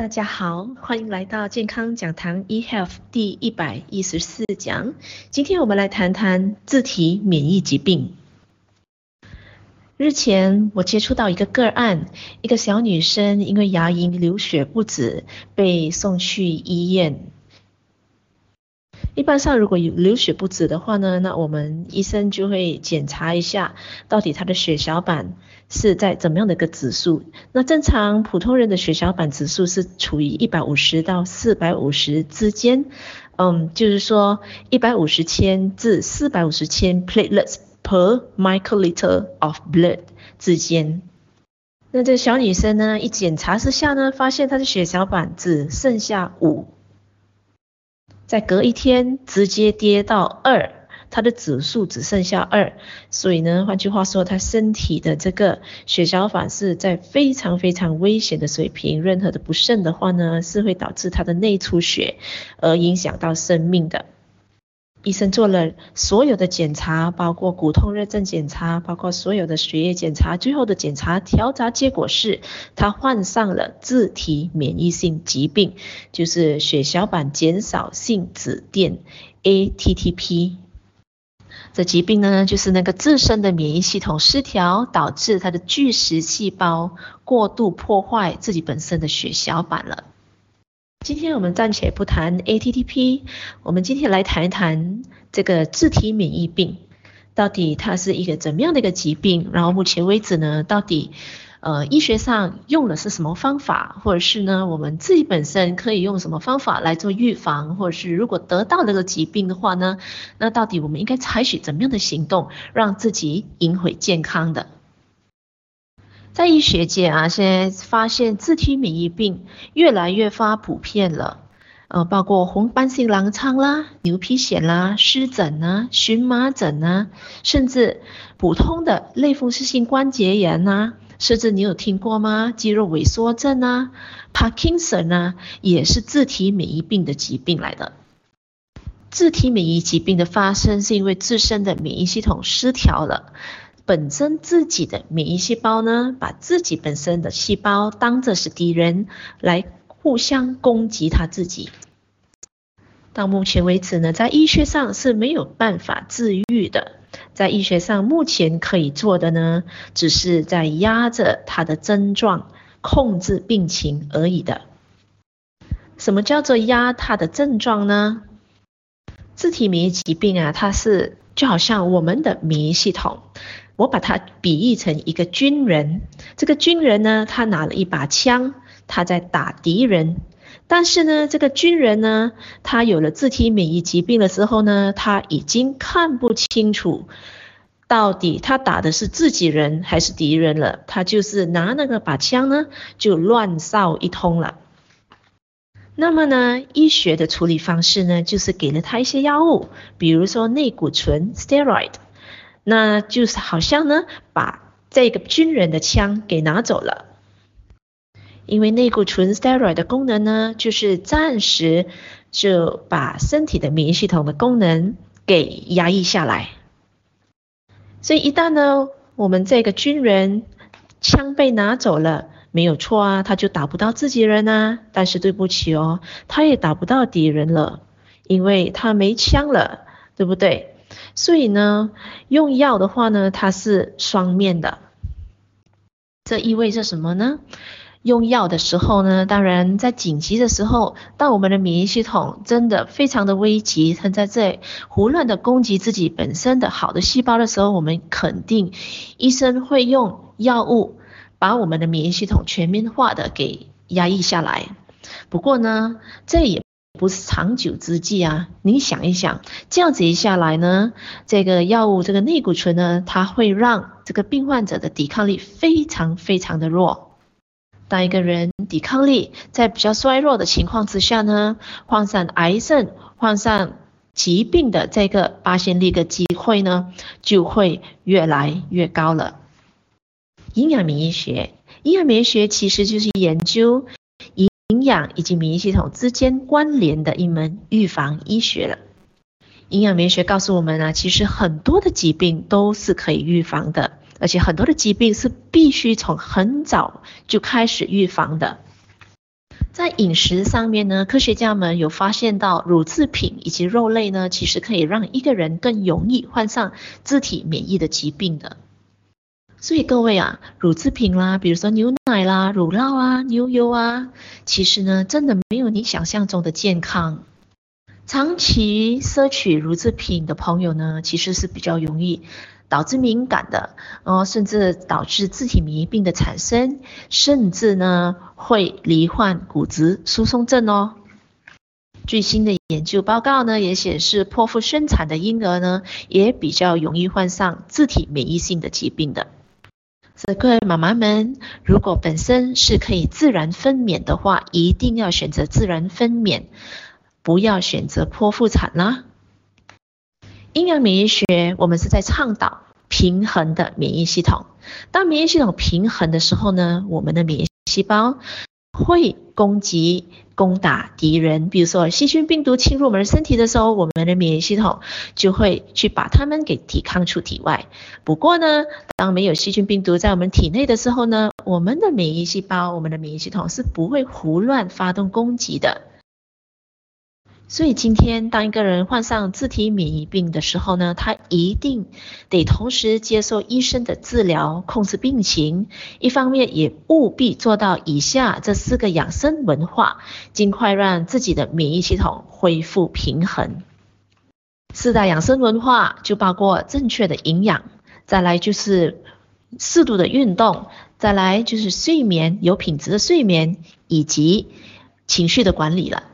大家好，欢迎来到健康讲堂 eHealth 第一百一十四讲。今天我们来谈谈自体免疫疾病。日前我接触到一个个案，一个小女生因为牙龈流血不止，被送去医院。一般上，如果有流血不止的话呢，那我们医生就会检查一下，到底他的血小板是在怎么样的一个指数。那正常普通人的血小板指数是处于一百五十到四百五十之间，嗯，就是说一百五十千至四百五十千 platelets per microliter of blood 之间。那这小女生呢，一检查之下呢，发现她的血小板只剩下五。再隔一天，直接跌到二，它的指数只剩下二，所以呢，换句话说，他身体的这个血小板是在非常非常危险的水平，任何的不慎的话呢，是会导致他的内出血，而影响到生命的。医生做了所有的检查，包括骨痛热症检查，包括所有的血液检查，最后的检查调查结果是，他患上了自体免疫性疾病，就是血小板减少性紫癜 （ATTP）。这疾病呢，就是那个自身的免疫系统失调，导致他的巨噬细胞过度破坏自己本身的血小板了。今天我们暂且不谈 ATTP，我们今天来谈一谈这个自体免疫病，到底它是一个怎么样的一个疾病？然后目前为止呢，到底呃医学上用的是什么方法，或者是呢我们自己本身可以用什么方法来做预防，或者是如果得到这个疾病的话呢，那到底我们应该采取怎么样的行动，让自己赢回健康的？在医学界啊，现在发现自体免疫病越来越发普遍了，呃，包括红斑性狼疮啦、牛皮癣啦、湿疹啊、荨麻疹啊，甚至普通的类风湿性关节炎呐，甚至你有听过吗？肌肉萎缩症啊、帕金森啊，也是自体免疫病的疾病来的。自体免疫疾病的发生是因为自身的免疫系统失调了。本身自己的免疫细胞呢，把自己本身的细胞当作是敌人，来互相攻击他自己。到目前为止呢，在医学上是没有办法治愈的。在医学上目前可以做的呢，只是在压着他的症状，控制病情而已的。什么叫做压他的症状呢？自体免疫疾病啊，它是就好像我们的免疫系统。我把它比喻成一个军人，这个军人呢，他拿了一把枪，他在打敌人。但是呢，这个军人呢，他有了自体免疫疾病的时候呢，他已经看不清楚到底他打的是自己人还是敌人了。他就是拿那个把枪呢，就乱扫一通了。那么呢，医学的处理方式呢，就是给了他一些药物，比如说类固醇 （steroid）。那就是好像呢，把这个军人的枪给拿走了，因为内固醇 steroid 的功能呢，就是暂时就把身体的免疫系统的功能给压抑下来。所以一旦呢，我们这个军人枪被拿走了，没有错啊，他就打不到自己人啊。但是对不起哦，他也打不到敌人了，因为他没枪了，对不对？所以呢，用药的话呢，它是双面的。这意味着什么呢？用药的时候呢，当然在紧急的时候，当我们的免疫系统真的非常的危急，它在这胡乱的攻击自己本身的好的细胞的时候，我们肯定医生会用药物把我们的免疫系统全面化的给压抑下来。不过呢，这也不是长久之计啊！你想一想，这样子一下来呢，这个药物这个类固醇呢，它会让这个病患者的抵抗力非常非常的弱。当一个人抵抗力在比较衰弱的情况之下呢，患上癌症、患上疾病的这个发现率的机会呢，就会越来越高了。营养免疫学，营养免疫学其实就是研究。营养以及免疫系统之间关联的一门预防医学了。营养免疫学告诉我们啊，其实很多的疾病都是可以预防的，而且很多的疾病是必须从很早就开始预防的。在饮食上面呢，科学家们有发现到乳制品以及肉类呢，其实可以让一个人更容易患上自体免疫的疾病的。所以各位啊，乳制品啦，比如说牛奶啦、乳酪啊、牛油啊，其实呢，真的没有你想象中的健康。长期摄取乳制品的朋友呢，其实是比较容易导致敏感的，哦，甚至导致自体免疫病的产生，甚至呢会罹患骨质疏松症哦。最新的研究报告呢也显示，剖腹生产的婴儿呢也比较容易患上自体免疫性的疾病的。所以各位妈妈们，如果本身是可以自然分娩的话，一定要选择自然分娩。不要选择剖腹产啦。营养免疫学，我们是在倡导平衡的免疫系统。当免疫系统平衡的时候呢，我们的免疫细胞会攻击、攻打敌人。比如说细菌、病毒侵入我们身体的时候，我们的免疫系统就会去把它们给抵抗出体外。不过呢，当没有细菌、病毒在我们体内的时候呢，我们的免疫细胞、我们的免疫系统是不会胡乱发动攻击的。所以今天，当一个人患上自体免疫病的时候呢，他一定得同时接受医生的治疗，控制病情。一方面，也务必做到以下这四个养生文化，尽快让自己的免疫系统恢复平衡。四大养生文化就包括正确的营养，再来就是适度的运动，再来就是睡眠，有品质的睡眠，以及情绪的管理了。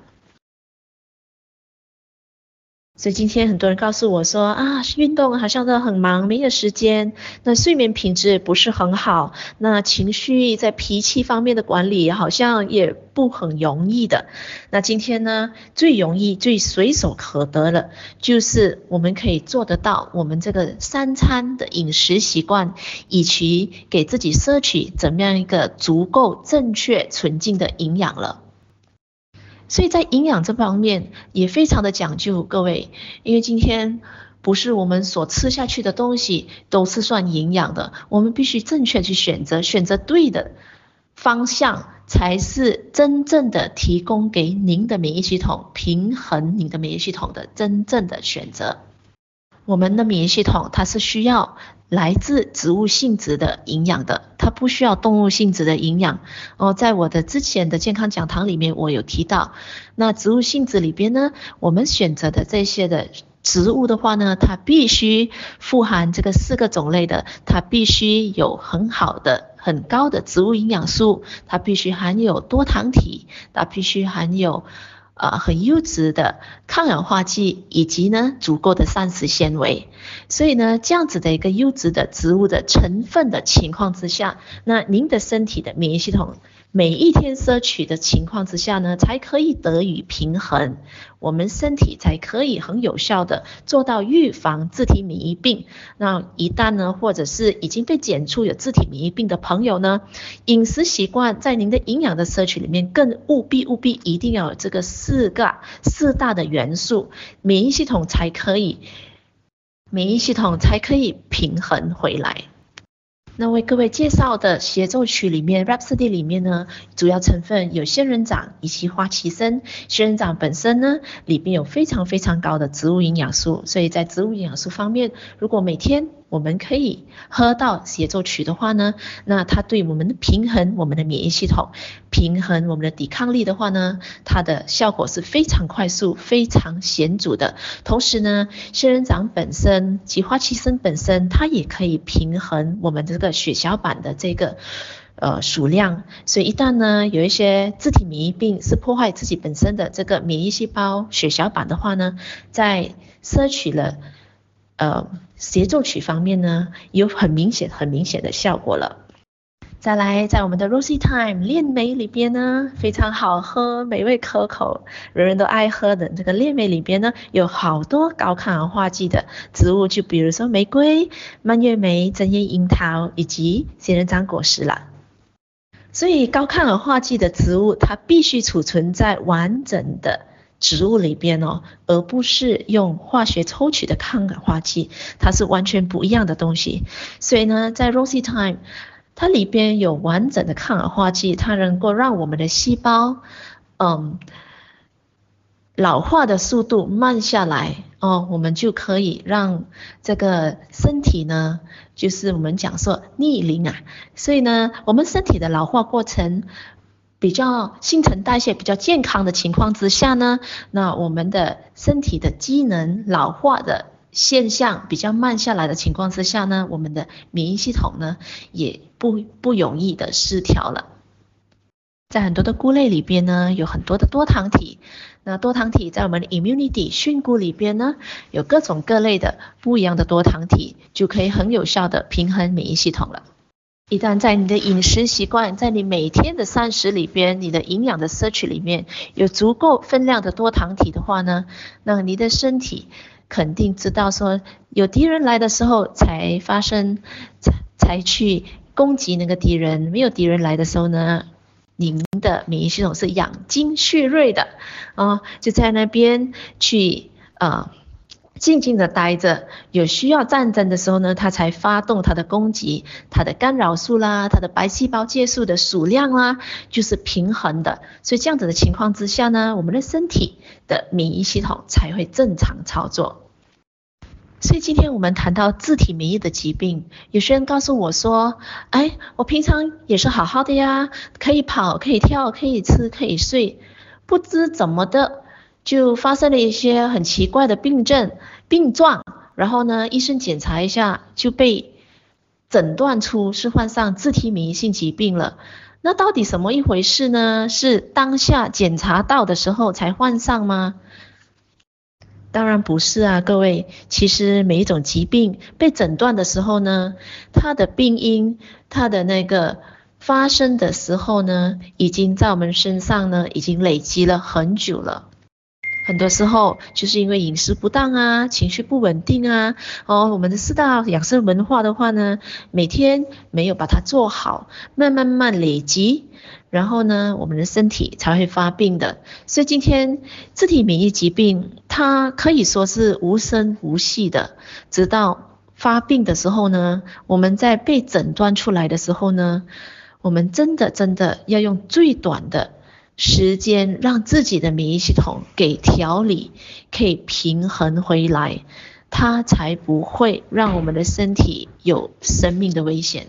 所以今天很多人告诉我说啊，运动好像都很忙，没有时间。那睡眠品质不是很好，那情绪在脾气方面的管理好像也不很容易的。那今天呢，最容易、最随手可得的，就是我们可以做得到，我们这个三餐的饮食习惯，以及给自己摄取怎么样一个足够、正确、纯净的营养了。所以在营养这方面也非常的讲究，各位，因为今天不是我们所吃下去的东西都是算营养的，我们必须正确去选择，选择对的方向，才是真正的提供给您的免疫系统平衡您的免疫系统的真正的选择。我们的免疫系统它是需要来自植物性质的营养的，它不需要动物性质的营养。哦，在我的之前的健康讲堂里面，我有提到，那植物性质里边呢，我们选择的这些的植物的话呢，它必须富含这个四个种类的，它必须有很好的、很高的植物营养素，它必须含有多糖体，它必须含有。啊，很优质的抗氧化剂，以及呢足够的膳食纤维，所以呢这样子的一个优质的植物的成分的情况之下，那您的身体的免疫系统。每一天摄取的情况之下呢，才可以得以平衡，我们身体才可以很有效的做到预防自体免疫病。那一旦呢，或者是已经被检出有自体免疫病的朋友呢，饮食习惯在您的营养的摄取里面，更务必务必一定要有这个四个四大的元素，免疫系统才可以，免疫系统才可以平衡回来。那为各位介绍的协奏曲里面，Rhapsody 里面呢，主要成分有仙人掌以及花旗参。仙人掌本身呢，里面有非常非常高的植物营养素，所以在植物营养素方面，如果每天我们可以喝到协奏曲的话呢，那它对我们的平衡、我们的免疫系统、平衡我们的抵抗力的话呢，它的效果是非常快速、非常显著的。同时呢，仙人掌本身及花旗参本身，它也可以平衡我们这个血小板的这个呃数量。所以一旦呢有一些自体免疫病是破坏自己本身的这个免疫细胞、血小板的话呢，在摄取了。呃，协奏曲方面呢，有很明显、很明显的效果了。再来，在我们的 Rosy Time 炼梅里边呢，非常好喝、美味可口，人人都爱喝的这个炼梅里边呢，有好多高抗氧化剂的植物，就比如说玫瑰、蔓越莓、针叶樱桃以及仙人掌果实了。所以，高抗氧化剂的植物，它必须储存在完整的。植物里边哦，而不是用化学抽取的抗氧化剂，它是完全不一样的东西。所以呢，在 Rosy Time 它里边有完整的抗氧化剂，它能够让我们的细胞，嗯，老化的速度慢下来哦，我们就可以让这个身体呢，就是我们讲说逆龄啊，所以呢，我们身体的老化过程比较新陈代谢比较健康的情况之下呢，那我们的身体的机能老化的。现象比较慢下来的情况之下呢，我们的免疫系统呢也不不容易的失调了。在很多的菇类里边呢，有很多的多糖体。那多糖体在我们的 immunity 菌菇里边呢，有各种各类的不一样的多糖体，就可以很有效的平衡免疫系统了。一旦在你的饮食习惯，在你每天的膳食里边，你的营养的摄取里面有足够分量的多糖体的话呢，那你的身体。肯定知道说有敌人来的时候才发生，才才去攻击那个敌人。没有敌人来的时候呢，您的免疫系统是养精蓄锐的啊、就在那边去啊。静静的待着，有需要战争的时候呢，它才发动它的攻击，它的干扰素啦，它的白细胞介素的数量啦，就是平衡的。所以这样子的情况之下呢，我们的身体的免疫系统才会正常操作。所以今天我们谈到自体免疫的疾病，有些人告诉我说，哎，我平常也是好好的呀，可以跑，可以跳，可以吃，可以睡，不知怎么的。就发生了一些很奇怪的病症、病状，然后呢，医生检查一下就被诊断出是患上自体免疫性疾病了。那到底什么一回事呢？是当下检查到的时候才患上吗？当然不是啊，各位。其实每一种疾病被诊断的时候呢，它的病因、它的那个发生的时候呢，已经在我们身上呢，已经累积了很久了。很多时候就是因为饮食不当啊，情绪不稳定啊，哦，我们的四大养生文化的话呢，每天没有把它做好，慢慢慢累积，然后呢，我们的身体才会发病的。所以今天自体免疫疾病，它可以说是无声无息的，直到发病的时候呢，我们在被诊断出来的时候呢，我们真的真的要用最短的。时间让自己的免疫系统给调理，可以平衡回来，它才不会让我们的身体有生命的危险。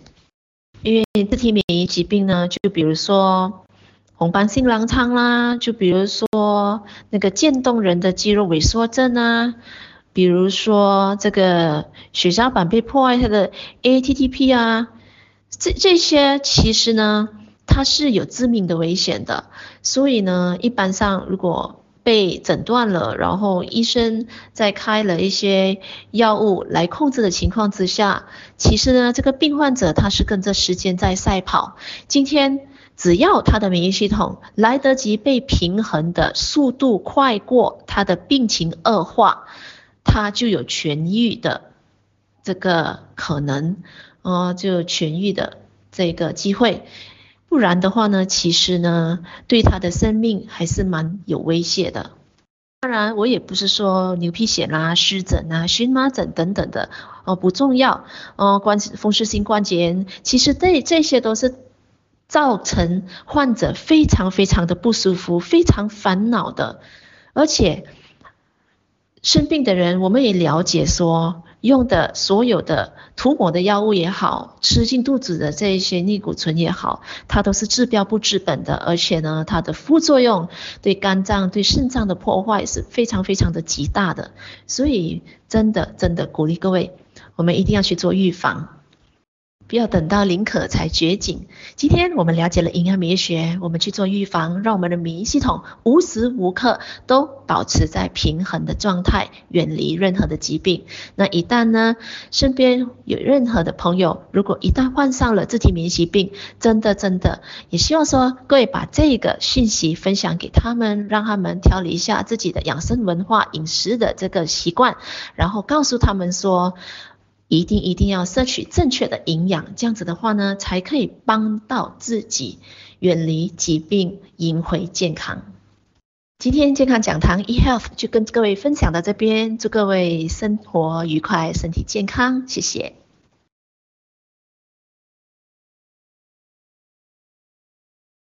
因为自体免疫疾病呢，就比如说红斑性狼疮啦，就比如说那个渐冻人的肌肉萎缩症啊，比如说这个血小板被破坏它的 A T T P 啊，这这些其实呢。它是有致命的危险的，所以呢，一般上如果被诊断了，然后医生在开了一些药物来控制的情况之下，其实呢，这个病患者他是跟着时间在赛跑。今天只要他的免疫系统来得及被平衡的速度快过他的病情恶化，他就有痊愈的这个可能，呃，就痊愈的这个机会。不然的话呢，其实呢，对他的生命还是蛮有威胁的。当然，我也不是说牛皮癣啦、湿疹啊、荨麻疹等等的哦不重要哦，关风湿性关节炎，其实这这些都是造成患者非常非常的不舒服、非常烦恼的。而且生病的人，我们也了解说。用的所有的涂抹的药物也好，吃进肚子的这一些逆骨醇也好，它都是治标不治本的，而且呢，它的副作用对肝脏、对肾脏的破坏是非常非常的极大的。所以，真的真的鼓励各位，我们一定要去做预防。不要等到临渴才绝景。今天我们了解了营养免疫学，我们去做预防，让我们的免疫系统无时无刻都保持在平衡的状态，远离任何的疾病。那一旦呢，身边有任何的朋友，如果一旦患上了自体免疫疾病，真的真的也希望说各位把这个讯息分享给他们，让他们调理一下自己的养生文化、饮食的这个习惯，然后告诉他们说。一定一定要摄取正确的营养，这样子的话呢，才可以帮到自己远离疾病，赢回健康。今天健康讲堂 eHealth 就跟各位分享到这边，祝各位生活愉快，身体健康，谢谢。